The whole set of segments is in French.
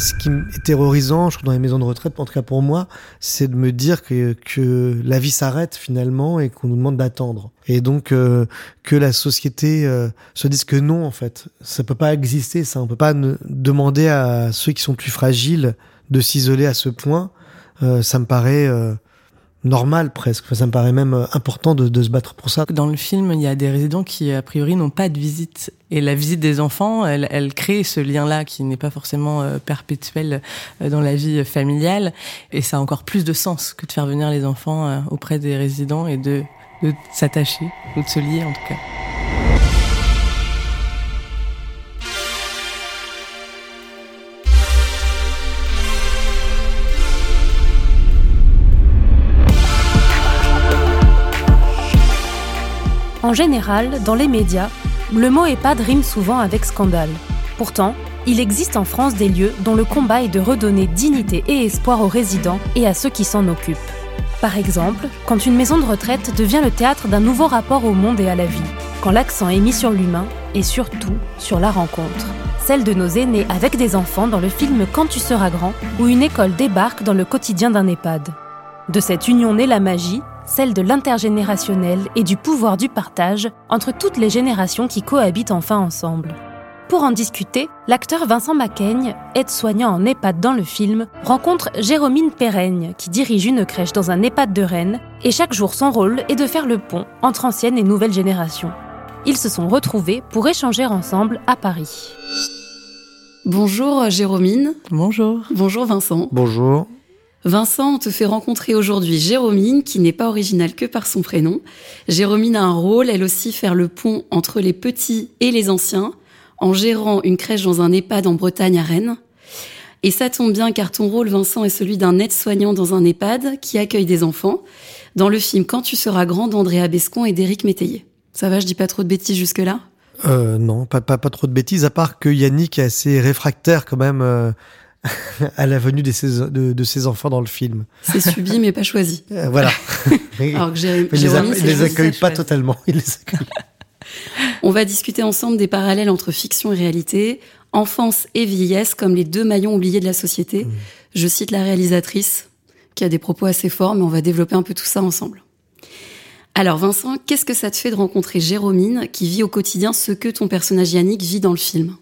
ce qui est terrorisant, je trouve, dans les maisons de retraite, en tout cas pour moi, c'est de me dire que, que la vie s'arrête finalement et qu'on nous demande d'attendre. Et donc euh, que la société euh, se dise que non, en fait, ça peut pas exister, ça. On peut pas demander à ceux qui sont plus fragiles de s'isoler à ce point. Euh, ça me paraît normal presque. ça me paraît même euh, important de, de, se battre pour ça. Dans le film, il y a des résidents qui, a priori, n'ont pas de visite. Et la visite des enfants, elle, elle crée ce lien-là qui n'est pas forcément euh, perpétuel euh, dans la vie familiale. Et ça a encore plus de sens que de faire venir les enfants auprès des résidents et de, de s'attacher, ou de se lier en tout cas. En général, dans les médias, le mot EHPAD rime souvent avec scandale. Pourtant, il existe en France des lieux dont le combat est de redonner dignité et espoir aux résidents et à ceux qui s'en occupent. Par exemple, quand une maison de retraite devient le théâtre d'un nouveau rapport au monde et à la vie, quand l'accent est mis sur l'humain et surtout sur la rencontre. Celle de nos aînés avec des enfants dans le film Quand tu seras grand, où une école débarque dans le quotidien d'un EHPAD. De cette union naît la magie celle de l'intergénérationnel et du pouvoir du partage entre toutes les générations qui cohabitent enfin ensemble. Pour en discuter, l'acteur Vincent Macaigne, aide-soignant en EHPAD dans le film, rencontre Jérôme Péreigne, qui dirige une crèche dans un EHPAD de Rennes, et chaque jour son rôle est de faire le pont entre ancienne et nouvelle génération. Ils se sont retrouvés pour échanger ensemble à Paris. Bonjour Jérôme. Bonjour. Bonjour Vincent. Bonjour. Vincent, on te fait rencontrer aujourd'hui Jérôme, qui n'est pas originale que par son prénom. Jérôme a un rôle, elle aussi, faire le pont entre les petits et les anciens, en gérant une crèche dans un EHPAD en Bretagne à Rennes. Et ça tombe bien car ton rôle, Vincent, est celui d'un aide-soignant dans un EHPAD qui accueille des enfants, dans le film Quand tu seras grand d'Andrea Bescon et d'Éric Métayer. Ça va, je dis pas trop de bêtises jusque-là? Euh, Non, pas trop de bêtises, à part que Yannick est assez réfractaire quand même euh, à la venue de ses, de, ses enfants dans le film. C'est subi mais pas choisi. Euh, voilà. Alors que Jérémy, il les, les accueille pas totalement. Il les accueille. On va discuter ensemble des parallèles entre fiction et réalité, enfance et vieillesse comme les deux maillons oubliés de la société. Mm. Je cite la réalisatrice qui a des propos assez forts, mais on va développer un peu tout ça ensemble. Alors Vincent, qu'est-ce que ça te fait de rencontrer Jérôme qui vit au quotidien ce que ton personnage Yannick vit dans le film?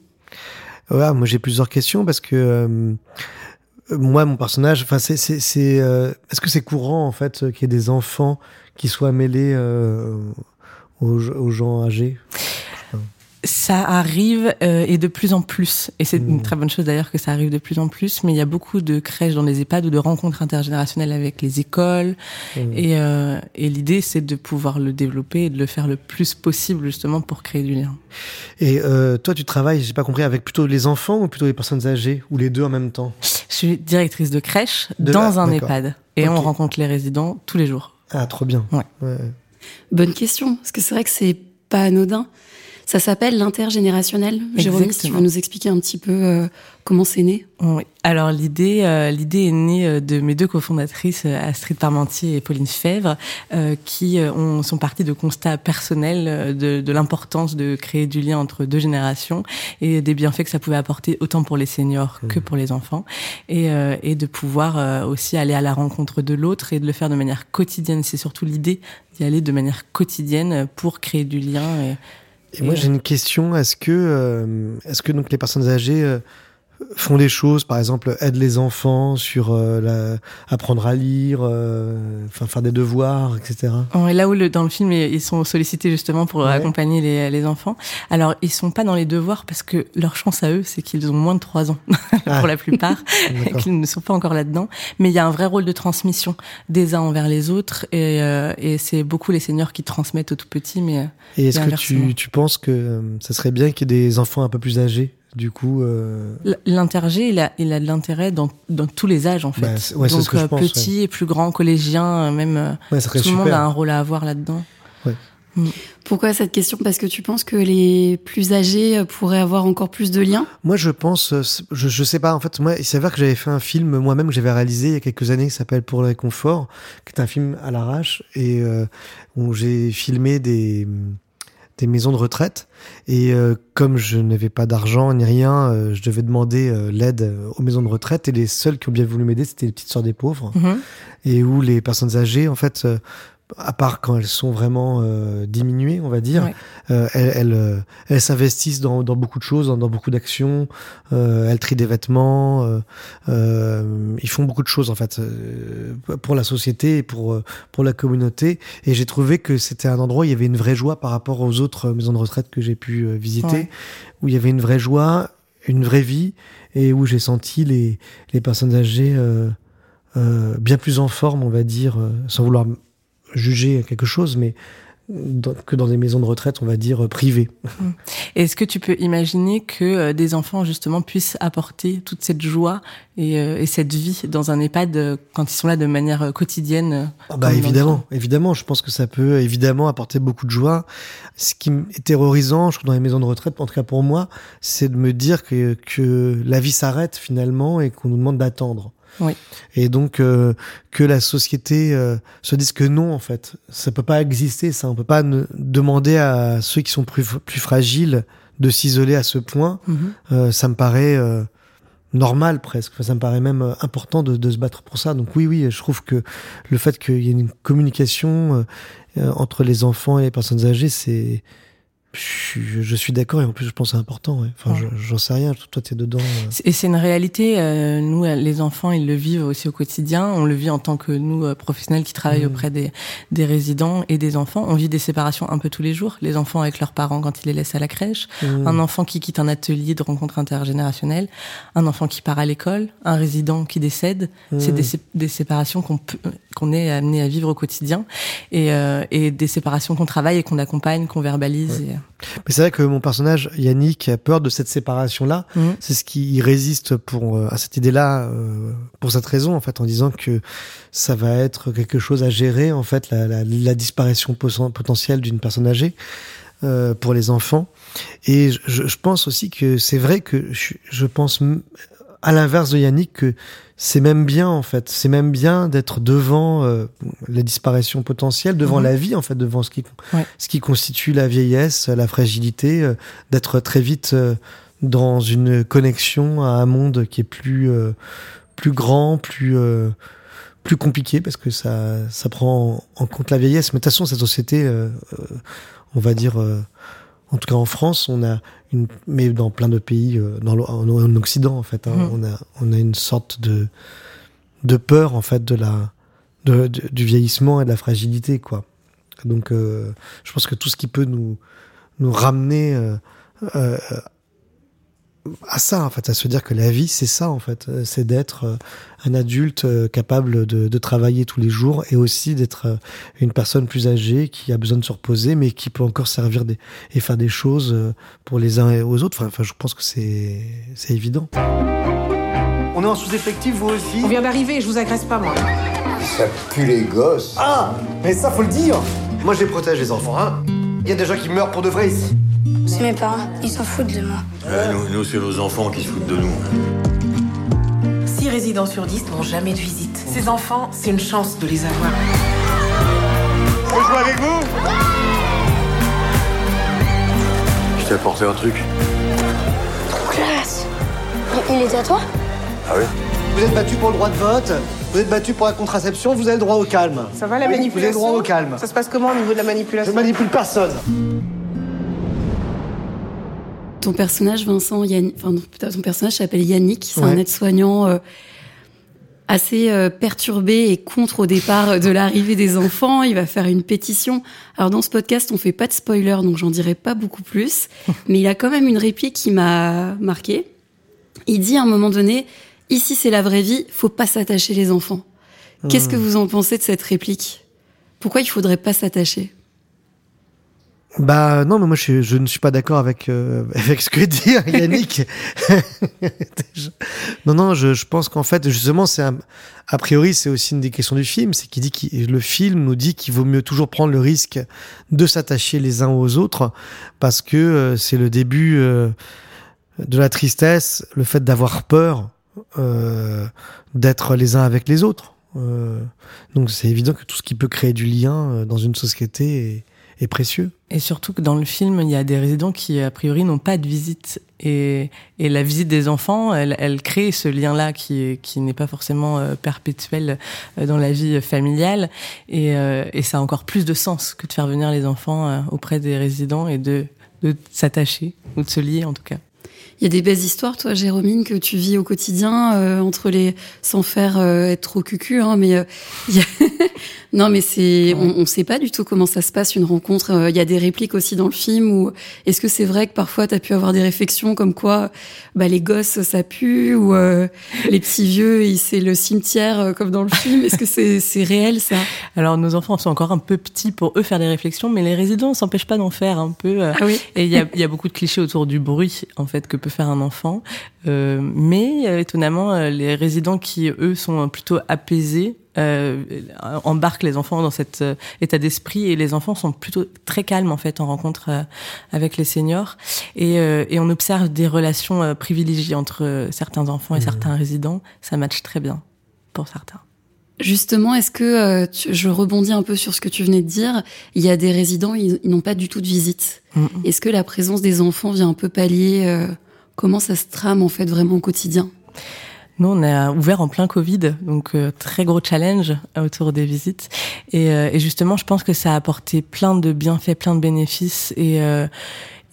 Ouais, moi j'ai plusieurs questions parce que euh, moi mon personnage, enfin c'est c'est c'est euh, est-ce que c'est courant en fait qu'il y ait des enfants qui soient mêlés euh, aux, aux gens âgés? Ça arrive euh, et de plus en plus. Et c'est une mmh. très bonne chose d'ailleurs que ça arrive de plus en plus. Mais il y a beaucoup de crèches dans les EHPAD ou de rencontres intergénérationnelles avec les écoles. Mmh. Et, euh, et l'idée, c'est de pouvoir le développer et de le faire le plus possible justement pour créer du lien. Et euh, toi, tu travailles, j'ai pas compris, avec plutôt les enfants ou plutôt les personnes âgées ou les deux en même temps? Je suis directrice de crèche dans un EHPAD et on rencontre les résidents tous les jours. Ah, trop bien. Ouais. ouais. Bonne question, parce que c'est vrai que c'est pas anodin. Ça s'appelle l'intergénérationnel. Jérôme, si tu veux nous expliquer un petit peu euh, comment c'est né? Oui. Alors l'idée, euh, l'idée est née euh, de mes deux cofondatrices, Astrid Parmentier et Pauline Fèvre, qui ont, sont parties de constats personnels de, de l'importance de créer du lien entre deux générations et des bienfaits que ça pouvait apporter autant pour les seniors que mmh. pour les enfants, et, et de pouvoir aussi aller à la rencontre de l'autre et de le faire de manière quotidienne. C'est surtout l'idée d'y aller de manière quotidienne pour créer du lien. Et, et, moi, j'ai une question. Est-ce que, euh, est-ce que donc les personnes âgées euh, font des choses, par exemple, aident les enfants sur euh, la, apprendre à lire, euh, enfin faire des devoirs, etc. et là où le, dans le film ils sont sollicités justement pour accompagner les, les, enfants. Alors ils sont pas dans les devoirs parce que leur chance à eux c'est qu'ils ont moins de 3 ans pour la plupart qu'ils ne sont pas encore là-dedans. Mais il y a un vrai rôle de transmission des uns envers les autres et, euh, et c'est beaucoup les seniors qui transmettent aux tout petits. Mais et est-ce que tu, tu penses que ça serait bien qu'il y ait des enfants un peu plus âgés du coup, euh... l'intergé, il a, il a de l'intérêt dans, dans tous les âges en fait. Bah, ouais, Donc euh, petit et plus grand, collégien, euh, même euh, ouais, tout le monde a un rôle à avoir là-dedans. Mm. Pourquoi cette question? Parce que tu penses que les plus âgés pourraient avoir encore plus de liens? Moi, je pense, je, je sais pas. En fait, moi, il s'avère que j'avais fait un film moi-même que j'avais réalisé il y a quelques années qui s'appelle Pour le réconfort, qui est un film à l'arrache et où j'ai filmé des des maisons de retraite. Et euh, comme je n'avais pas d'argent ni rien, euh, je devais demander euh, l'aide aux maisons de retraite. Et les seuls qui ont bien voulu m'aider, c'était les petites sœurs des pauvres. Mhm. Et où les personnes âgées, en fait, à part quand elles sont vraiment euh, diminuées, on va dire, Ouais. euh, elles, elles, euh, elles s'investissent dans, dans beaucoup de choses, dans, dans beaucoup d'actions. Euh, elles trient des vêtements. euh, euh, ils font beaucoup de choses en fait euh, pour la société et pour pour la communauté. Et j'ai trouvé que c'était un endroit où il y avait une vraie joie par rapport aux autres maisons de retraite que j'ai pu visiter, Ouais. où il y avait une vraie joie, une vraie vie, et où j'ai senti les les personnes âgées euh, euh, bien plus en forme, on va dire, sans vouloir juger quelque chose, mais dans- que dans des maisons de retraite, on va dire, euh, privées. Est-ce que tu peux imaginer que euh, des enfants justement puissent apporter toute cette joie et, euh, et cette vie dans un EHPAD quand ils sont là de manière quotidienne Ah bah évidemment, évidemment, je pense que ça peut évidemment apporter beaucoup de joie. Ce qui est terrorisant, je trouve, dans les maisons de retraite, en tout cas pour moi, c'est de me dire que, que la vie s'arrête finalement et qu'on nous demande d'attendre. Oui. Et donc euh, que la société euh, se dise que non, en fait, ça peut pas exister. Ça, on peut pas ne- demander à ceux qui sont plus, plus fragiles de s'isoler à ce point. Mhm. Euh, ça me paraît euh, normal presque. Enfin, ça me paraît même euh, important de, de se battre pour ça. Donc oui, oui, je trouve que le fait qu'il y ait une communication euh, entre les enfants et les personnes âgées, c'est je, suis- je suis d'accord et en plus je pense c'est important. ouais. Enfin, Ouais. j'en sais rien. Toi, t'es dedans. euh. Et c'est une réalité. euh, nous, euh, les enfants, ils le vivent aussi au quotidien. On le vit en tant que nous, euh, professionnels qui travaillent Mhm. auprès des, des résidents et des enfants. On vit des séparations un peu tous les jours. Les enfants avec leurs parents quand ils les laissent à la crèche. Mmh. Un enfant qui quitte un atelier de rencontre intergénérationnelle. Un enfant qui part à l'école. Un résident qui décède. C'est Mmh. des, sé- des séparations qu'on peut- qu'on est amené à vivre au quotidien. Et, euh, et des séparations qu'on travaille et qu'on accompagne, qu'on verbalise. et, euh, Mais c'est vrai que mon personnage Yannick a peur de cette séparation-là. Mhm. C'est ce qui résiste pour euh, à cette idée-là pour cette raison en fait en disant que ça va être quelque chose à gérer en fait la, la, la disparition poten- potentielle d'une personne âgée euh, pour les enfants et je, pense aussi que c'est vrai que je, je pense à l'inverse de Yannick que c'est même bien en fait c'est même bien d'être devant euh, la disparition potentielle devant Mhm. la vie en fait devant ce qui Ouais. ce qui constitue la vieillesse la fragilité euh, d'être très vite euh, dans une connexion à un monde qui est plus euh, plus grand plus euh, plus compliqué parce que ça ça prend en, compte la vieillesse mais de toute façon cette société euh, euh, on va dire euh, en tout cas en France on a une mais dans plein de pays euh, dans en, en Occident en fait hein, Mhm. on a on a une sorte de de peur en fait de la de, de- du vieillissement et de la fragilité quoi donc euh, je pense que tout ce qui peut nous nous ramener euh, euh, à ça en fait à se dire que la vie c'est ça en fait Euh, c'est d'être euh, un adulte euh, capable de, de travailler tous les jours et aussi d'être une personne plus âgée qui a besoin de se reposer mais qui peut encore servir des, et faire des choses pour les uns et aux autres enfin, enfin je pense que c'est c'est évident On est en sous-effectif, vous aussi? On vient d'arriver, je vous agresse pas, moi. Ça pue les gosses. Ah Mais ça, faut le dire Moi, je les protège, les enfants, hein Il y a des gens qui meurent pour de vrai ici. C'est mes parents, ils s'en foutent de moi. Nous, nous, c'est vos enfants qui se foutent de nous. 6 résidents sur 10 n'ont jamais de visite. Ces enfants, c'est une chance de les avoir. Faut jouer avec vous Je t'ai apporté un truc. Classe Il, il était à toi Ah oui Vous êtes battus pour le droit de vote, vous êtes battus pour la contraception, vous avez le droit au calme. Ça va la Oui, manipulation Vous avez le droit au calme. Ça se passe comment au niveau de la Je manipulation manipule personne. Ton personnage, Vincent, Yann... enfin, ton personnage s'appelle Yannick. C'est un aide-soignant euh, assez euh, perturbé et contre au départ de l'arrivée des enfants. Il va faire une pétition. Alors dans ce podcast, on fait pas de spoiler, donc j'en dirai pas beaucoup plus. Mais il a quand même une réplique qui m'a marqué. Il dit à un moment donné, ici c'est la vraie vie, faut pas s'attacher les enfants. Qu'est-ce que vous en pensez de cette réplique? Pourquoi il faudrait pas s'attacher? Bah non, mais moi je, je ne suis pas d'accord avec euh, avec ce que dit Yannick. Non, non, je, je pense qu'en fait justement c'est a priori c'est aussi une des questions du film, c'est qu'il dit que le film nous dit qu'il vaut mieux toujours prendre le risque de s'attacher les uns aux autres parce que euh, c'est le début euh, de la tristesse, le fait d'avoir peur d'être les uns avec les autres. Donc c'est évident que tout ce qui peut créer du lien dans une société est, précieux. Et surtout que dans le film, il y a des résidents qui, a priori, n'ont pas de visite. Et, et la visite des enfants, elle, elle crée ce lien-là qui, qui n'est pas forcément euh, perpétuel euh, dans la vie familiale. Et, euh, et ça a encore plus de sens que de faire venir les enfants auprès des résidents et de, de s'attacher, ou de se lier en tout cas. Il y a des belles histoires, toi, Jérôme, que tu vis au quotidien, euh, entre les, sans faire euh, être trop cucu, hein, mais euh, y a... non, mais c'est, on, ne sait pas du tout comment ça se passe une rencontre. Il y a des répliques aussi dans le film ou est-ce que c'est vrai que parfois tu as pu avoir des réflexions comme quoi, bah les gosses ça pue ou les petits vieux c'est le cimetière comme dans le film. Est-ce que c'est c'est réel ça? Alors nos enfants sont encore un peu petits pour eux faire des réflexions, mais les résidents s'empêchent pas d'en faire un peu. Ah oui. Et il y a, y a beaucoup de clichés autour du bruit en fait que peut faire un enfant. Euh, mais euh, étonnamment, euh, les résidents qui, eux, sont plutôt apaisés, euh, embarquent les enfants dans cet état d'esprit et les enfants sont plutôt très calmes en fait en rencontre avec les seniors et, et on observe des relations privilégiées entre certains enfants et mmh. certains résidents. Ça matche très bien pour certains. Justement, est-ce que je rebondis un peu sur ce que tu venais de dire Il y a des résidents, ils, n'ont pas du tout de visite. Mmh. Est-ce que la présence des enfants vient un peu pallier Comment ça se trame en fait vraiment au quotidien? Nous, on a ouvert en plein Covid, donc euh, très gros challenge autour des visites. Et, euh, et, justement, je pense que ça a apporté plein de bienfaits, plein de bénéfices, et euh,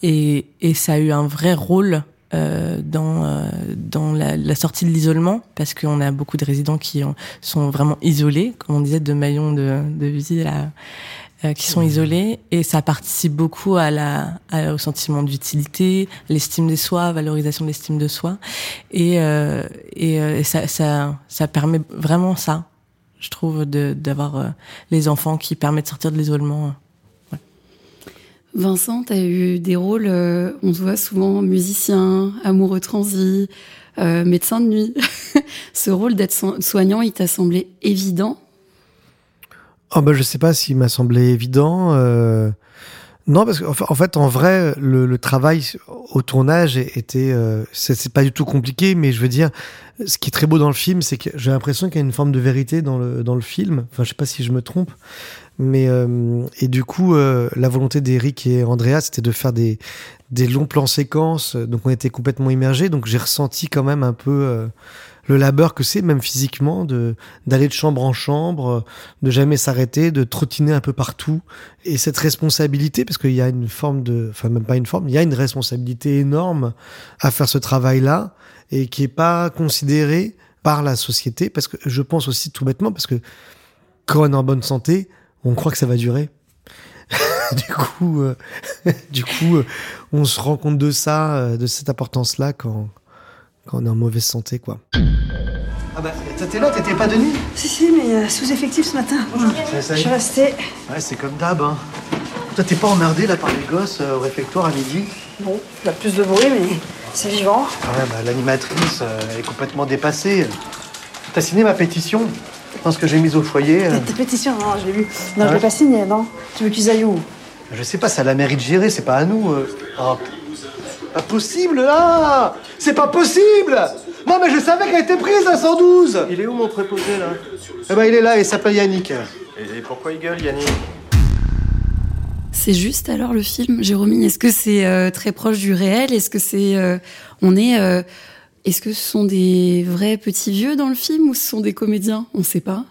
et, et, ça a eu un vrai rôle dans dans la, sortie de l'isolement, parce qu'on a beaucoup de résidents qui sont vraiment isolés, comme on disait, de maillons de, de visite là euh, qui sont isolés et ça participe beaucoup à la, au sentiment d'utilité, l'estime de soi, valorisation de l'estime de soi et, euh, et, euh, ça, ça, ça permet vraiment ça, je trouve, d'avoir les enfants qui permettent de sortir de l'isolement. Vincent, tu as eu des rôles, on se voit souvent musicien, amoureux transi, médecin de nuit. Ce rôle d'être soignant, il t'a semblé évident? Oh bah je sais pas s'il m'a semblé évident. Euh... Non, parce qu'en fait, en vrai, le, le, travail au tournage était, euh, c'est pas du tout compliqué, mais je veux dire, ce qui est très beau dans le film, c'est que j'ai l'impression qu'il y a une forme de vérité dans le dans le film. Enfin, je sais pas si je me trompe, mais euh, et du coup, euh, la volonté d'Eric et Andrea, c'était de faire des des longs plans séquences, donc on était complètement immergés. Donc j'ai ressenti quand même un peu euh, le labeur que c'est, même physiquement, de d'aller de chambre en chambre, de jamais s'arrêter, de trottiner un peu partout. Et cette responsabilité, parce qu'il y a une forme de, enfin même pas une forme, il y a une responsabilité énorme à faire ce travail-là et qui est pas considérée par la société, parce que je pense aussi tout bêtement, parce que quand on est en bonne santé, on croit que ça va durer. du coup, euh, du coup, euh, on se rend compte de ça, euh, de cette importance-là quand quand on est en mauvaise santé, quoi. Ah bah, t'étais là, t'étais pas de nuit Si, si, mais euh, sous-effectif ce matin. Je suis restée. Ouais, c'est comme d'hab, hein. Toi, t'es pas emmerdé là par les gosses euh, au réfectoire à midi Bon, il y a plus de bruit, mais c'est vivant. Ah ouais, bah, l'animatrice, euh, elle est complètement dépassée. T'as signé ma pétition Je pense que j'ai mise au foyer. Ta pétition, non, je l'ai vue. Non, je l'ai pas signée, non Tu veux qu'ils aillent où? Je sais pas, c'est à la mairie de gérer, c'est pas à nous. Oh, pas possible là C'est pas possible Non mais je savais qu'elle était prise à 112 Il est où mon préposé là Eh ben il est là, il s'appelle Yannick. Et pourquoi il gueule Yannick c'est juste alors le film, Jérôme Est-ce que c'est euh, très proche du réel? Est-ce que c'est, euh, on est, euh, est-ce que ce sont des vrais petits vieux dans le film ou ce sont des comédiens? On ne sait pas.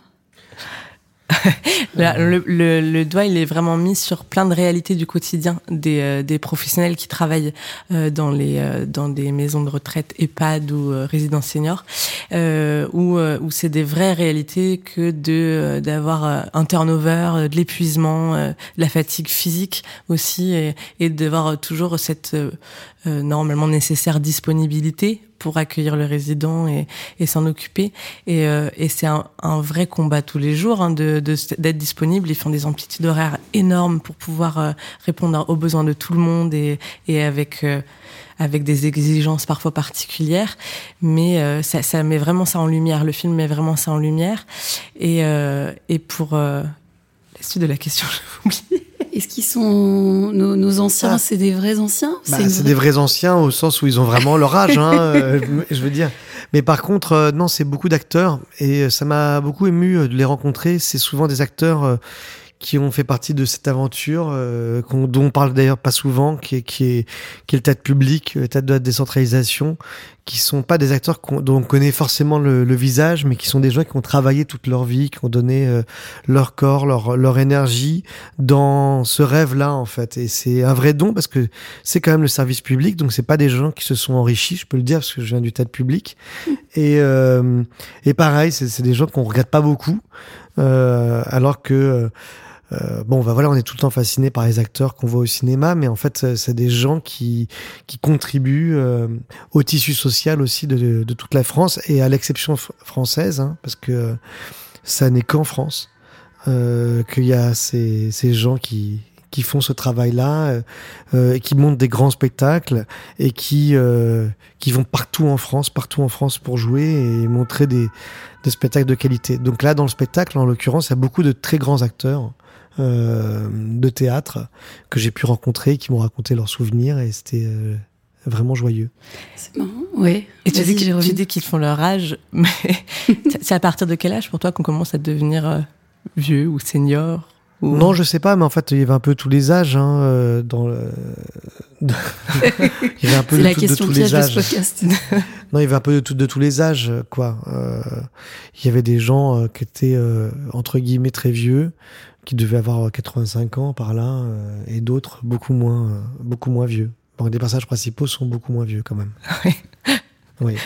le, le, le, doigt, il est vraiment mis sur plein de réalités du quotidien des, euh, des professionnels qui travaillent euh, dans les euh, dans des maisons de retraite, EHPAD ou résidences seniors, où où c'est des vraies réalités que de d'avoir un turnover, de l'épuisement, de la fatigue physique aussi, et, et d'avoir toujours cette normalement nécessaire disponibilité pour accueillir le résident et, et s'en occuper. Et, euh, et c'est un, un, vrai combat tous les jours hein, de, d'être disponible. Ils font des amplitudes horaires énormes pour pouvoir euh, répondre aux besoins de tout le monde et, et avec euh, avec des exigences parfois particulières, mais ça, ça, met vraiment ça en lumière. Le film met vraiment ça en lumière. Et, et pour la suite de la question, j'ai oublié. Est-ce qu'ils sont nos, nos anciens ah. C'est des vrais anciens bah, C'est des vrais anciens au sens où ils ont vraiment leur âge, hein, euh, je veux dire. Mais par contre, euh, non, c'est beaucoup d'acteurs et ça m'a beaucoup ému de les rencontrer. C'est souvent des acteurs qui ont fait partie de cette aventure, euh, dont on parle d'ailleurs pas souvent, qui est, qui est, qui est le théâtre public, le théâtre de la décentralisation, qui sont pas des acteurs dont on connaît forcément le, le, visage, mais qui sont des gens qui ont travaillé toute leur vie, qui ont donné euh, leur corps, leur, leur énergie dans ce rêve-là en fait. Et c'est un vrai don parce que c'est quand même le service public, donc c'est pas des gens qui se sont enrichis, je peux le dire parce que je viens du théâtre public. Et, euh, et pareil, c'est des gens qu'on regarde pas beaucoup, euh, alors que euh, bon, bah voilà, on est tout le temps fasciné par les acteurs qu'on voit au cinéma, mais en fait, c'est des gens qui qui contribuent euh, au tissu social aussi de, de, toute la France et à l'exception française, hein, parce que ça n'est qu'en France euh, qu'il y a ces, ces gens qui qui font ce travail-là, euh, qui montent des grands spectacles et qui qui vont partout en France, partout en France pour jouer et montrer des des spectacles de qualité. Donc là, dans le spectacle, en l'occurrence, il y a beaucoup de très grands acteurs euh, de théâtre que j'ai pu rencontrer, qui m'ont raconté leurs souvenirs et c'était euh, vraiment joyeux. C'est marrant, oui. Et tu dis, tu dis qu'ils font leur âge, mais c'est à partir de quel âge pour toi qu'on commence à devenir euh, vieux ou senior? Ou... Non, je sais pas, mais en fait, il y avait un peu tous les âges hein, dans le. il y avait un peu de, la question de tous les âges. non, il y avait un peu de, de tous les âges, quoi. Euh, il y avait des gens qui étaient entre guillemets très vieux, qui devait avoir 85 ans par là, euh, et d'autres beaucoup moins, euh, beaucoup moins vieux. Bon, les personnages principaux sont beaucoup moins vieux quand même. Oui.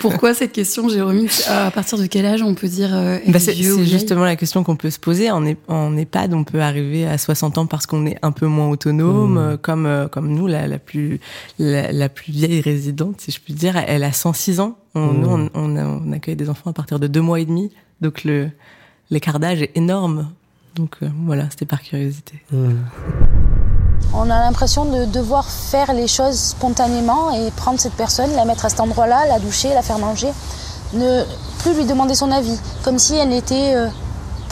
Pourquoi cette question, Jérôme? À partir de quel âge on peut dire euh, bah C'est justement la question qu'on peut se poser. En, en EHPAD, on peut arriver à 60 ans parce qu'on est un peu moins autonome, mmh. comme comme nous, la, la plus la, la, plus vieille résidente, si je puis dire, elle a 106 ans. On, Nous, on, on, on, accueille des enfants à partir de deux mois et demi, donc le l'écart d'âge est énorme donc euh, voilà, c'était par curiosité. Mmh. On a l'impression de devoir faire les choses spontanément et prendre cette personne, la mettre à cet endroit-là, la doucher, la faire manger, ne plus lui demander son avis, comme si elle n'était euh,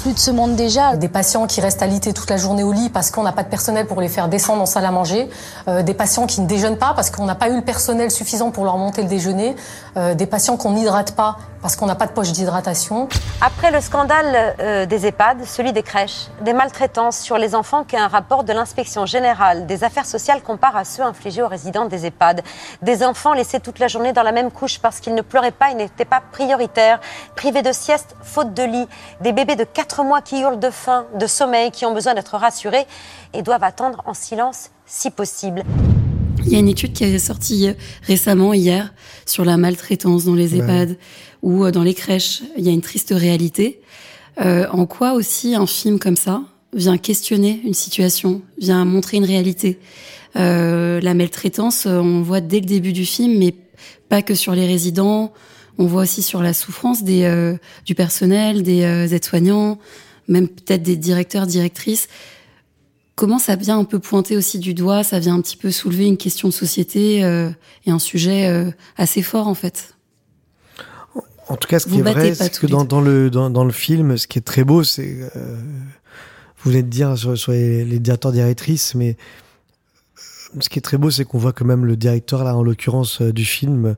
plus de ce monde déjà. Des patients qui restent alités toute la journée au lit parce qu'on n'a pas de personnel pour les faire descendre en salle à manger. Euh, des patients qui ne déjeunent pas parce qu'on n'a pas eu le personnel suffisant pour leur monter le déjeuner. des patients qu'on n'hydrate pas parce qu'on n'a pas de poche d'hydratation. Après le scandale euh, des EHPAD, celui des crèches, des maltraitances sur les enfants qu'un rapport de l'inspection générale des affaires sociales compare à ceux infligés aux résidents des EHPAD. Des enfants laissés toute la journée dans la même couche parce qu'ils ne pleuraient pas et n'étaient pas prioritaires, privés de sieste, faute de lit, des bébés de 4 mois qui hurlent de faim, de sommeil, qui ont besoin d'être rassurés et doivent attendre en silence si possible. Il y a une étude qui est sortie récemment, hier, sur la maltraitance dans les EHPAD ou euh, dans les crèches. Il y a une triste réalité. Euh, en quoi aussi un film comme ça vient questionner une situation, vient montrer une réalité? Euh, La maltraitance, on voit dès le début du film, mais pas que sur les résidents. On voit aussi sur la souffrance des, euh, du personnel, des euh, aides-soignants, même peut-être des directeurs, directrices comment ça vient un peu pointer aussi du doigt, ça vient un petit peu soulever une question de société euh, et un sujet assez fort en fait? En tout cas, ce qui est vrai, c'est que dans, dans, le dans, dans, le film, ce qui est très beau, c'est vous venez de dire sur, sur les, les, directeurs directrices, mais ce qui est très beau, c'est qu'on voit quand même le directeur là, en l'occurrence du film,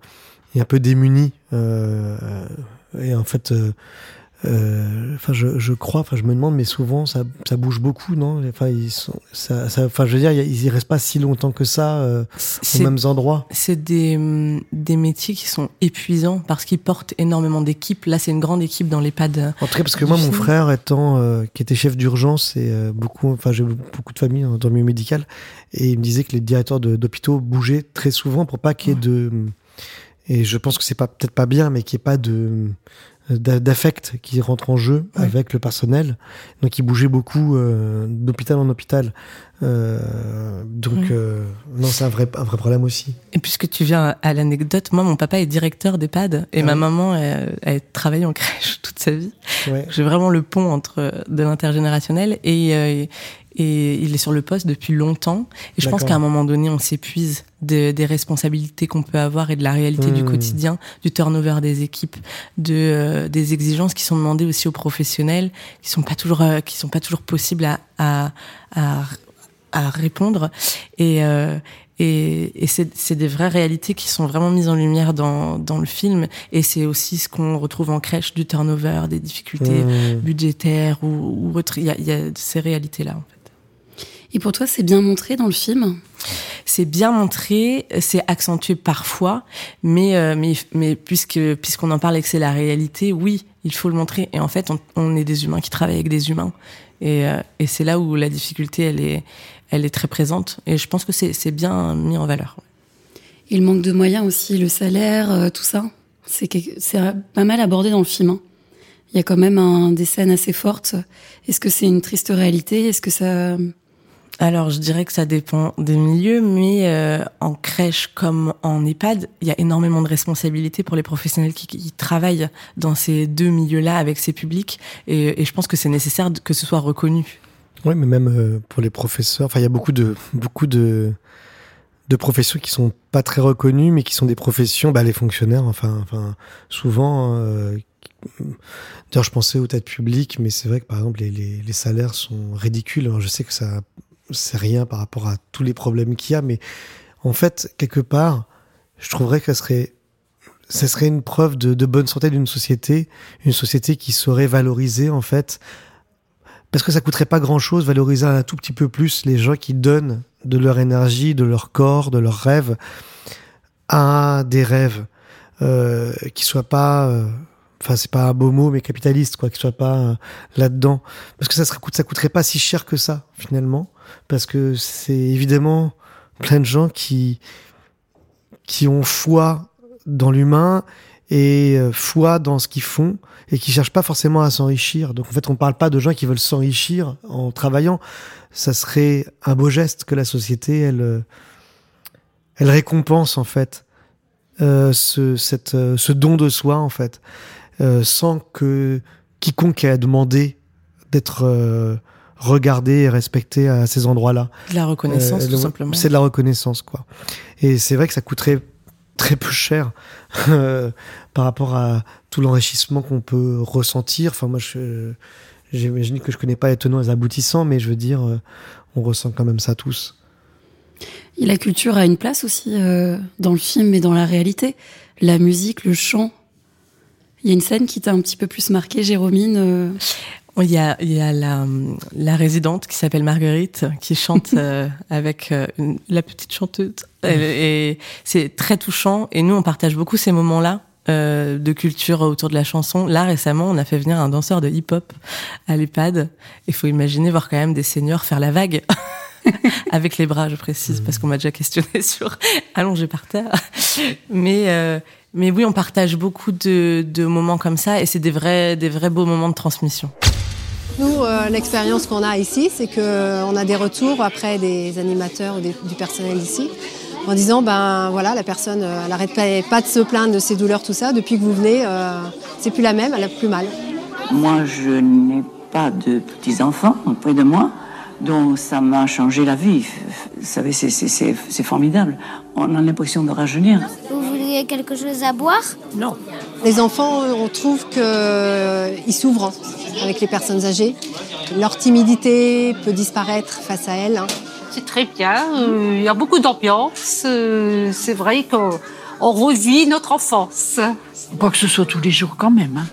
un peu démuni et en fait euh, enfin, je, je, crois, enfin, je me demande, mais souvent, ça, ça bouge beaucoup, non? Enfin, ils sont, ça, ça, enfin, je veux dire, ils y restent pas si longtemps que ça euh, aux mêmes endroits. C'est des, des métiers qui sont épuisants parce qu'ils portent énormément d'équipes. Là, c'est une grande équipe dans l'EHPAD. En tout cas, parce que moi, mon frère étant, euh, qui était chef d'urgence et euh, beaucoup, enfin, j'ai beaucoup de familles dans le milieu médical, et il me disait que les directeurs d'hôpitaux bougeaient très souvent pour pas qu'il y ait de, et je pense que c'est pas peut-être pas bien, mais qu'il n'y ait pas de d'affect qui rentre en jeu avec le personnel. Donc il bougeait beaucoup euh, d'hôpital en hôpital. Euh, donc euh, non, c'est un vrai, un vrai problème aussi. Et puisque tu viens à l'anecdote, moi mon papa est directeur d'EHPAD et ma maman elle, elle travaille en crèche toute sa vie. J'ai vraiment le pont entre de l'intergénérationnel et, et il est sur le poste depuis longtemps. Et je pense qu'à un moment donné, on s'épuise de, des responsabilités qu'on peut avoir et de la réalité du mmh. quotidien, du turnover des équipes, de euh, des exigences qui sont demandées aussi aux professionnels, qui sont pas toujours euh, qui sont pas toujours possibles à à, à, à répondre. Et euh, Et, et c'est des vraies réalités qui sont vraiment mises en lumière dans, dans le film. Et c'est aussi ce qu'on retrouve en crèche, du turnover, des difficultés Mmh. budgétaires ou, ou autres. Il y a, y a ces réalités-là. En fait. Et pour toi, c'est bien montré dans le film? C'est bien montré, c'est accentué parfois, mais euh, mais mais puisque puisqu'on en parle et que c'est la réalité, oui, il faut le montrer. Et en fait, on, on est des humains qui travaillent avec des humains, et euh, et c'est là où la difficulté, elle est elle est très présente. Et je pense que c'est c'est bien mis en valeur. Et le manque de moyens aussi, le salaire, euh, tout ça, c'est pas mal abordé dans le film. hein. Il y a quand même un, des scènes assez fortes. Est-ce que c'est une triste réalité? Est-ce que ça Alors, je dirais que ça dépend des milieux, mais euh, en crèche comme en EHPAD, il y a énormément de responsabilités pour les professionnels qui, travaillent dans ces deux milieux-là avec ces publics, et, je pense que c'est nécessaire que ce soit reconnu. Oui, mais même euh, pour les professeurs, enfin, il y a beaucoup de beaucoup de de professions qui sont pas très reconnues, mais qui sont des professions, bah, les fonctionnaires, enfin, enfin, souvent. Euh, D'ailleurs, je pensais aux têtes publiques, mais c'est vrai que par exemple, les, les, salaires sont ridicules. Je sais que ça, c'est rien par rapport à tous les problèmes qu'il y a, mais en fait, quelque part, je trouverais que ça serait serait une preuve de, bonne santé d'une société, une société qui saurait valoriser en fait parce que ça coûterait pas grand chose valoriser un tout petit peu plus les gens qui donnent de leur énergie, de leur corps, de leurs rêves à des rêves euh, qui soient pas, euh, enfin c'est pas un beau mot mais capitaliste quoi, qui soient pas euh, là-dedans, parce que ça serait ça coûterait pas si cher que ça finalement, parce que c'est évidemment plein de gens qui qui ont foi dans l'humain et euh, foi dans ce qu'ils font et qui cherchent pas forcément à s'enrichir. Donc en fait, on parle pas de gens qui veulent s'enrichir en travaillant. Ça serait un beau geste que la société, elle, euh, récompense en fait euh, ce, don de soi en fait, sans que quiconque ait à demander d'être regardé et respecté à ces endroits-là. De la reconnaissance, tout le- simplement. C'est de la reconnaissance, quoi. Et c'est vrai que ça coûterait très peu cher euh, par rapport à tout l'enrichissement qu'on peut ressentir. Enfin, moi, je, j'imagine que je connais pas les tenants et les aboutissants, mais je veux dire, euh, on ressent quand même ça tous. Et la culture a une place aussi euh, dans le film et dans la réalité. La musique, le chant. Il y a une scène qui t'a un petit peu plus marqué, Jérômine. euh, Il y a, il y a la, la résidente qui s'appelle Marguerite qui chante euh, avec euh, une- la petite chanteuse. Elle- Et c'est très touchant. Et nous, on partage beaucoup ces moments-là euh, de culture autour de la chanson. Là, récemment, on a fait venir un danseur de hip-hop à l'EHPAD. Il faut imaginer voir quand même des seniors faire la vague. avec les bras, je précise, parce qu'on m'a déjà questionné sur allongé par terre. Mais euh, mais oui, on partage beaucoup de, de moments comme ça, et c'est des vrais des vrais beaux moments de transmission. Nous, euh, l'expérience qu'on a ici, c'est qu'on a des retours après des animateurs ou des- du personnel ici en disant ben voilà la personne euh, elle n'arrête pas, pas de se plaindre de ses douleurs tout ça depuis que vous venez euh, c'est plus la même elle a plus mal Moi, je n'ai pas de petits-enfants auprès de moi, donc ça m'a changé la vie. Vous savez, c'est formidable. On a l'impression de rajeunir. Voudriez quelque chose à boire non les enfants euh, on trouve qu'ils s'ouvrent avec les personnes âgées leur timidité peut disparaître face à elles hein. C'est très bien, euh, il y a beaucoup d'ambiance. euh, c'est vrai qu'on on revit notre enfance. Pas que ce soit tous les jours quand même. hein.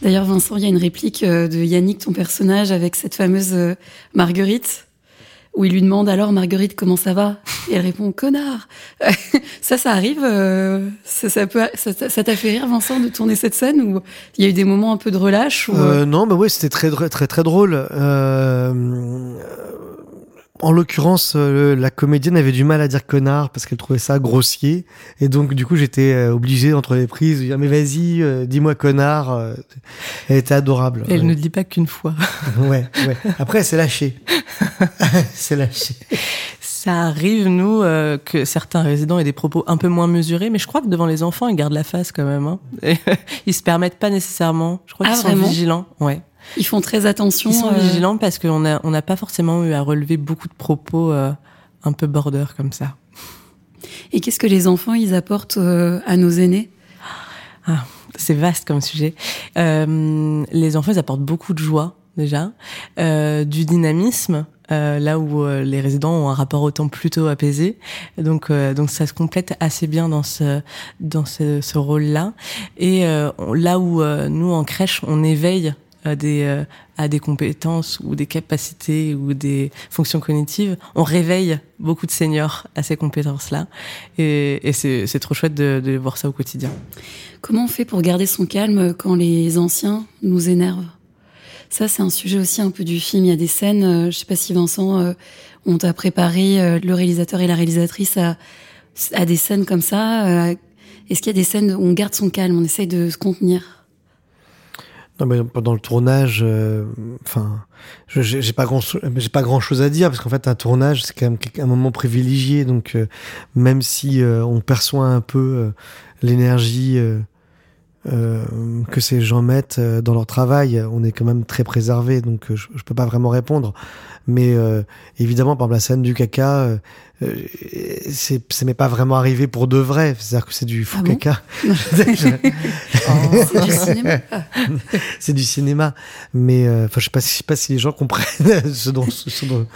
D'ailleurs, Vincent, il y a une réplique euh, de Yannick, ton personnage, avec cette fameuse euh, Marguerite, où il lui demande alors Marguerite comment ça va? Et elle répond connard. ça, ça arrive. euh, ça, peut, ça t'a fait rire, Vincent, de tourner cette scène où il y a eu des moments un peu de relâche ou, Euh, non, mais ouais, c'était très, très, très, très drôle. Euh, en l'occurrence, euh, la comédienne avait du mal à dire connard parce qu'elle trouvait ça grossier. Et donc, du coup, j'étais euh, obligé, entre les prises, de dire, mais vas-y, euh, dis-moi connard. Elle était adorable. Elle Ouais. ne le dit pas qu'une fois. ouais, ouais. Après, c'est lâché. c'est lâché. Ça arrive, nous, euh, que certains résidents aient des propos un peu moins mesurés, mais je crois que devant les enfants, ils gardent la face quand même. Hein. Et, ils se permettent pas nécessairement. Je crois Ah, qu'ils sont vigilants. Ouais. Ils font très attention. Ils sont euh, vigilants parce qu'on a, on n'a pas forcément eu à relever beaucoup de propos euh, un peu border comme ça. Et qu'est-ce que les enfants, ils apportent euh, à nos aînés? Ah, c'est vaste comme sujet. Euh, les enfants, ils apportent beaucoup de joie déjà, euh, du dynamisme, euh, là où euh, les résidents ont un rapport au temps plutôt apaisé. Donc, euh, donc ça se complète assez bien dans ce dans ce, ce rôle-là. Et euh, là où euh, nous en crèche, on éveille à des euh, à des compétences ou des capacités ou des fonctions cognitives, on réveille beaucoup de seniors à ces compétences-là. Et, et c'est trop chouette de, de voir ça au quotidien. Comment on fait pour garder son calme quand les anciens nous énervent? Ça, c'est un sujet aussi un peu du film. Il y a des scènes, euh, je sais pas si Vincent, euh, on t'a préparé, euh, le réalisateur et la réalisatrice, à, à des scènes comme ça. Est-ce qu'il y a des scènes où on garde son calme, on essaye de se contenir? Non, mais pendant le tournage, euh, enfin, j'ai pas grand, j'ai pas grand chose à dire parce qu'en fait, un tournage, c'est quand même un moment privilégié. Donc, euh, même si euh, on perçoit un peu l'énergie que ces gens mettent dans leur travail, on est quand même très préservé. Donc, je, je peux pas vraiment répondre. Mais euh, évidemment, par exemple, la scène du caca, euh, euh, c'est, ça m'est pas vraiment arrivé pour de vrai. C'est-à-dire que c'est du faux Ah bon caca. C'est du cinéma. c'est du cinéma. Mais euh, enfin, je sais pas, je sais pas si les gens comprennent ce dont. Ce dont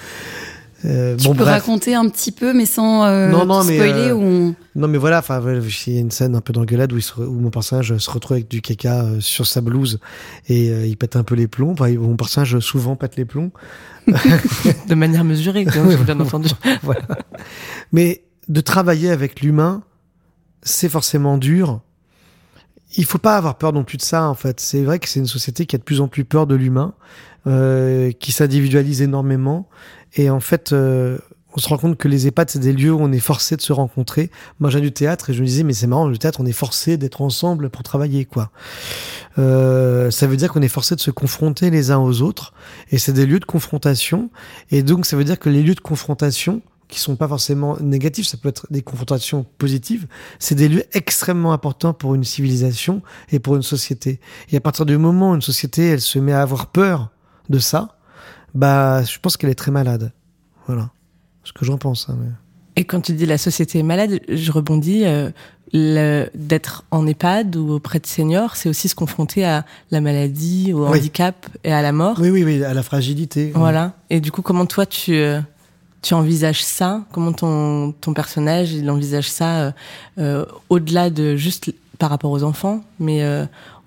euh, Tu bon, peux bref. raconter un petit peu, mais sans euh, non, non, mais spoiler euh, ou on... non, mais voilà. Enfin, il y a une scène un peu d'engueulade où, re- où mon personnage se retrouve avec du caca euh, sur sa blouse et euh, il pète un peu les plombs. Enfin, mon personnage souvent pète les plombs. De manière mesurée, bien entendu. voilà. Mais de travailler avec l'humain, c'est forcément dur. Il faut pas avoir peur non plus de ça, en fait. C'est vrai que c'est une société qui a de plus en plus peur de l'humain, euh, qui s'individualise énormément. Et en fait, euh, on se rend compte que les EHPAD, c'est des lieux où on est forcé de se rencontrer. Moi, j'ai du théâtre et je me disais, mais c'est marrant, le théâtre, on est forcé d'être ensemble pour travailler, quoi. Euh, ça veut dire qu'on est forcé de se confronter les uns aux autres. Et c'est des lieux de confrontation. Et donc, ça veut dire que les lieux de confrontation, qui sont pas forcément négatifs, ça peut être des confrontations positives, c'est des lieux extrêmement importants pour une civilisation et pour une société. Et à partir du moment où une société, elle se met à avoir peur de ça, bah, je pense qu'elle est très malade. Voilà. Ce que j'en pense. hein, mais- Et quand tu dis la société est malade, je rebondis. euh, D'être en EHPAD ou auprès de seniors, c'est aussi se confronter à la maladie, au Oui. handicap et à la mort. Oui, oui, oui, à la fragilité. Voilà. Et du coup, comment toi tu euh, tu envisages ça? Comment ton ton personnage il envisage ça euh, au-delà de juste par rapport aux enfants, mais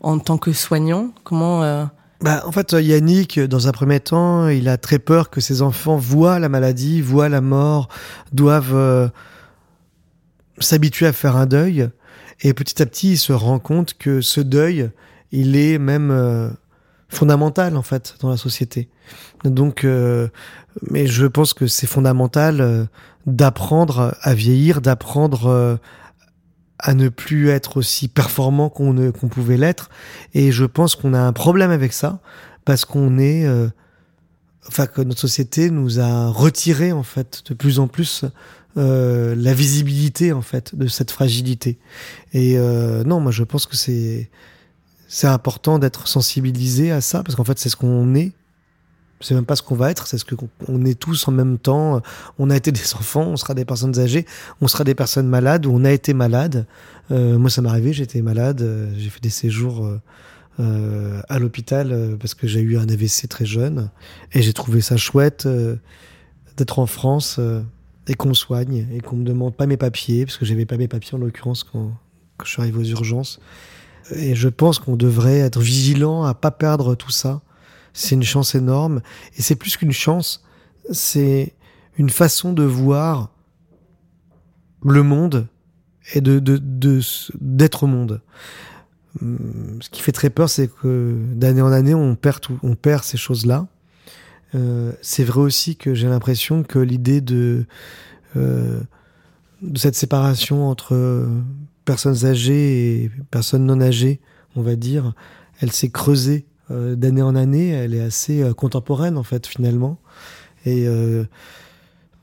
en tant que soignant, comment Bah, en fait, Yannick, dans un premier temps, il a très peur que ses enfants voient la maladie, voient la mort, doivent euh, s'habituer à faire un deuil. Et petit à petit, il se rend compte que ce deuil, il est même euh, fondamental, en fait, dans la société. Donc, euh, mais je pense que c'est fondamental euh, d'apprendre à vieillir, d'apprendre euh, à ne plus être aussi performant qu'on pouvait l'être. Et je pense qu'on a un problème avec ça parce qu'on est, euh, enfin que notre société nous a retiré en fait de plus en plus euh, la visibilité en fait de cette fragilité. Et euh, non, moi je pense que c'est c'est important d'être sensibilisé à ça parce qu'en fait c'est ce qu'on est. C'est même pas ce qu'on va être, c'est ce que on est tous en même temps. On a été des enfants, on sera des personnes âgées, on sera des personnes malades ou on a été malade. Euh, moi, ça m'est arrivé, j'étais malade, euh, j'ai fait des séjours euh, euh, à l'hôpital euh, parce que j'ai eu un AVC très jeune et j'ai trouvé ça chouette euh, d'être en France euh, et qu'on soigne et qu'on me demande pas mes papiers parce que j'avais pas mes papiers en l'occurrence quand, quand je suis arrivé aux urgences. Et je pense qu'on devrait être vigilant à pas perdre tout ça. C'est une chance énorme et c'est plus qu'une chance, c'est une façon de voir le monde et de d'être au monde. Hum, Ce qui fait très peur, c'est que d'année en année, on perd tout, on perd ces choses-là. Euh, c'est vrai aussi que j'ai l'impression que l'idée de euh, de cette séparation entre personnes âgées et personnes non âgées, on va dire, elle s'est creusée d'année en année. Elle est assez euh, contemporaine en fait finalement. Et euh,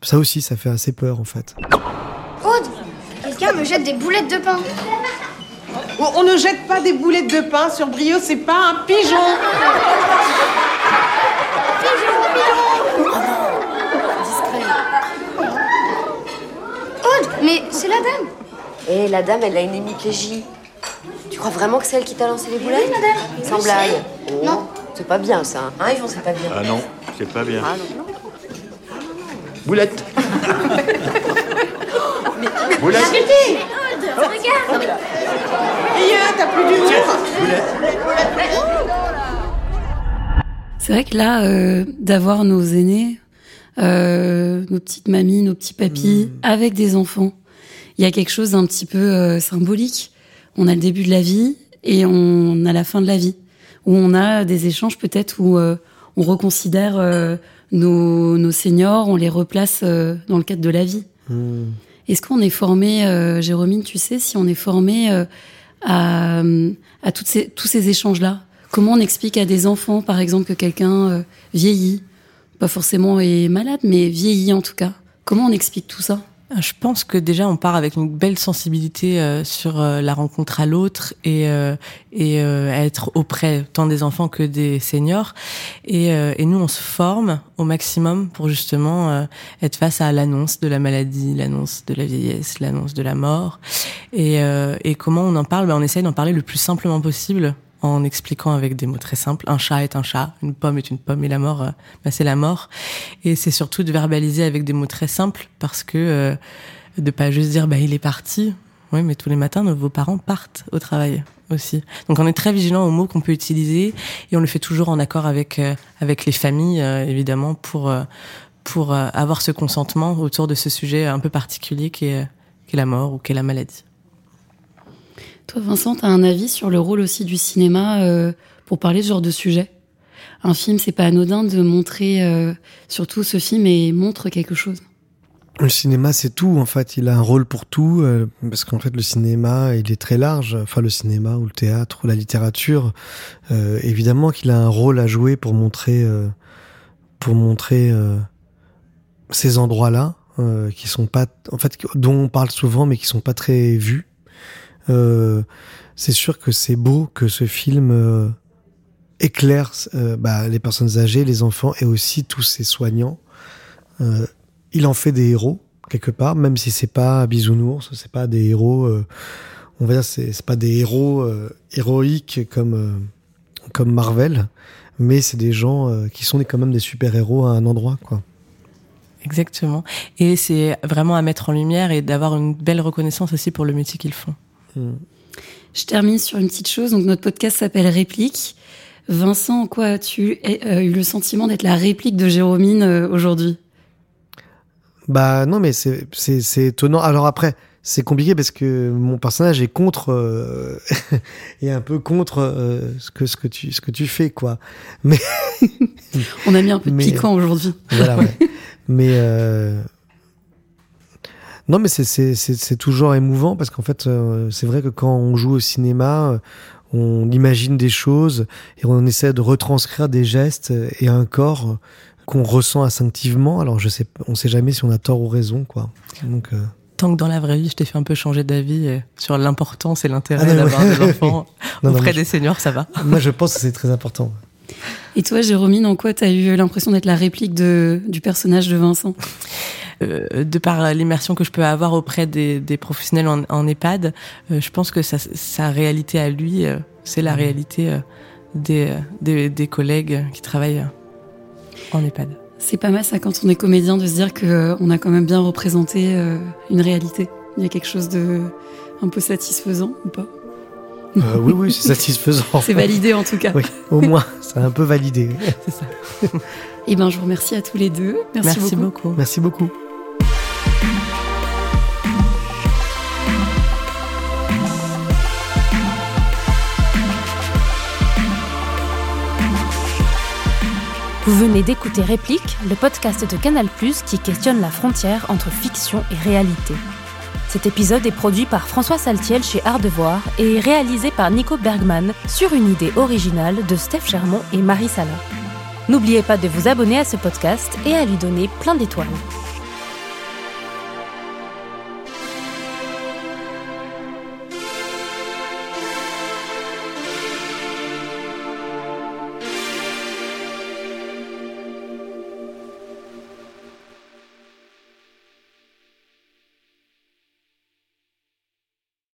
ça aussi, ça fait assez peur en fait. Aude Quelqu'un me jette des boulettes de pain. On, on ne jette pas des boulettes de pain sur Brio, c'est pas un pigeon. Aude, mais c'est la dame. Et la dame, elle a une hémiplégie. Tu crois vraiment que c'est elle qui t'a lancé les boulettes Oui, madame. Sans blague. Oh, Non. C'est pas bien ça. Hein, Yvon, c'est pas bien. Ah non, c'est pas bien. Ah non, non. Boulette. Boulette. Arrêtez Regarde Rien, t'as plus d'humour C'est vrai que là, euh, d'avoir nos aînés, euh, nos petites mamies, nos petits papis, avec des enfants, il y a quelque chose d'un petit peu euh, symbolique. On a le début de la vie et on a la fin de la vie, où on a des échanges peut-être où euh, on reconsidère euh, nos, nos seniors, on les replace euh, dans le cadre de la vie. Hmm. Est-ce qu'on est formé, euh, Jérôme, tu sais, si on est formé euh, à, à toutes ces, tous ces échanges-là? Comment on explique à des enfants, par exemple, que quelqu'un euh, vieillit? Pas forcément est malade, mais vieillit en tout cas. Comment on explique tout ça? Je pense que déjà on part avec une belle sensibilité euh, sur euh, la rencontre à l'autre et euh, et euh, être auprès tant des enfants que des seniors. Et, euh, et nous on se forme au maximum pour justement euh, être face à l'annonce de la maladie, l'annonce de la vieillesse, l'annonce de la mort. Et et comment on en parle? Ben, on essaye d'en parler le plus simplement possible en expliquant avec des mots très simples. Un chat est un chat, une pomme est une pomme et la mort, euh, bah, c'est la mort. Et c'est surtout de verbaliser avec des mots très simples parce que euh, de pas juste dire bah il est parti. Oui, mais tous les matins nos vos parents partent au travail aussi. Donc on est très vigilant aux mots qu'on peut utiliser et on le fait toujours en accord avec euh, avec les familles euh, évidemment pour euh, pour euh, avoir ce consentement autour de ce sujet un peu particulier qui est qui est la mort ou qui est la maladie. Toi, Vincent, t'as un avis sur le rôle aussi du cinéma euh, pour parler de ce genre de sujet? Un film, c'est pas anodin de montrer, euh, surtout ce film, et montre quelque chose. Le cinéma, c'est tout, en fait. Il a un rôle pour tout, euh, parce qu'en fait, le cinéma, il est très large. Enfin, le cinéma ou le théâtre ou la littérature, évidemment qu'il a un rôle à jouer pour montrer, pour montrer ces endroits-là, qui sont pas, en fait, dont on parle souvent, mais qui sont pas très vus. Euh, c'est sûr que c'est beau que ce film euh, éclaire euh, bah, les personnes âgées, les enfants et aussi tous ces soignants. Il en fait des héros quelque part, même si c'est pas bisounours, c'est pas des héros. on va dire c'est pas des héros héroïques comme comme Marvel, mais c'est des gens qui sont quand même des super héros à un endroit quoi. Exactement. Et c'est vraiment à mettre en lumière et d'avoir une belle reconnaissance aussi pour le métier qu'ils font. Je termine sur une petite chose. Donc, notre podcast s'appelle Réplique. Vincent, en quoi as-tu euh, eu le sentiment d'être la réplique de Jérômine euh, aujourd'hui? Bah non, mais c'est c'est c'est étonnant. Alors après, c'est compliqué parce que mon personnage est contre euh, est un peu contre euh, ce que ce que tu ce que tu fais quoi. Mais On a mis un peu de Mais- piquant aujourd'hui. voilà. ouais. mais euh, non, mais c'est c'est c'est c'est toujours émouvant parce qu'en fait, euh, c'est vrai que quand on joue au cinéma, euh, on imagine des choses et on essaie de retranscrire des gestes et un corps qu'on ressent instinctivement. Alors je sais, on sait jamais si on a tort ou raison quoi. Donc euh, Tant que dans la vraie vie, je t'ai fait un peu changer d'avis euh, sur l'importance et l'intérêt Ah d'avoir ouais. des enfants Non, auprès des seniors, ça va. Moi, je pense que c'est très important. Et toi, Jérômine, en quoi t'as eu l'impression d'être la réplique de, du personnage de Vincent? Euh, de par l'immersion que je peux avoir auprès des, des professionnels en, en EHPAD, euh, je pense que sa, sa réalité à lui, euh, c'est la réalité des, des, des collègues qui travaillent en EHPAD. C'est pas mal ça quand on est comédien de se dire que euh, on a quand même bien représenté une réalité. Il y a quelque chose de un peu satisfaisant ou pas? Euh, oui, oui, c'est satisfaisant. C'est validé en tout cas. Oui, au moins, c'est un peu validé. C'est ça. Eh ben, je vous remercie à tous les deux. Merci, Merci beaucoup. beaucoup. Merci beaucoup. Vous venez d'écouter Réplique, le podcast de Canal+, qui questionne la frontière entre fiction et réalité. Cet épisode est produit par François Saltiel chez Art de Voir et réalisé par Nico Bergman sur une idée originale de Steph Chermont et Marie Sala. N'oubliez pas de vous abonner à ce podcast et à lui donner plein d'étoiles.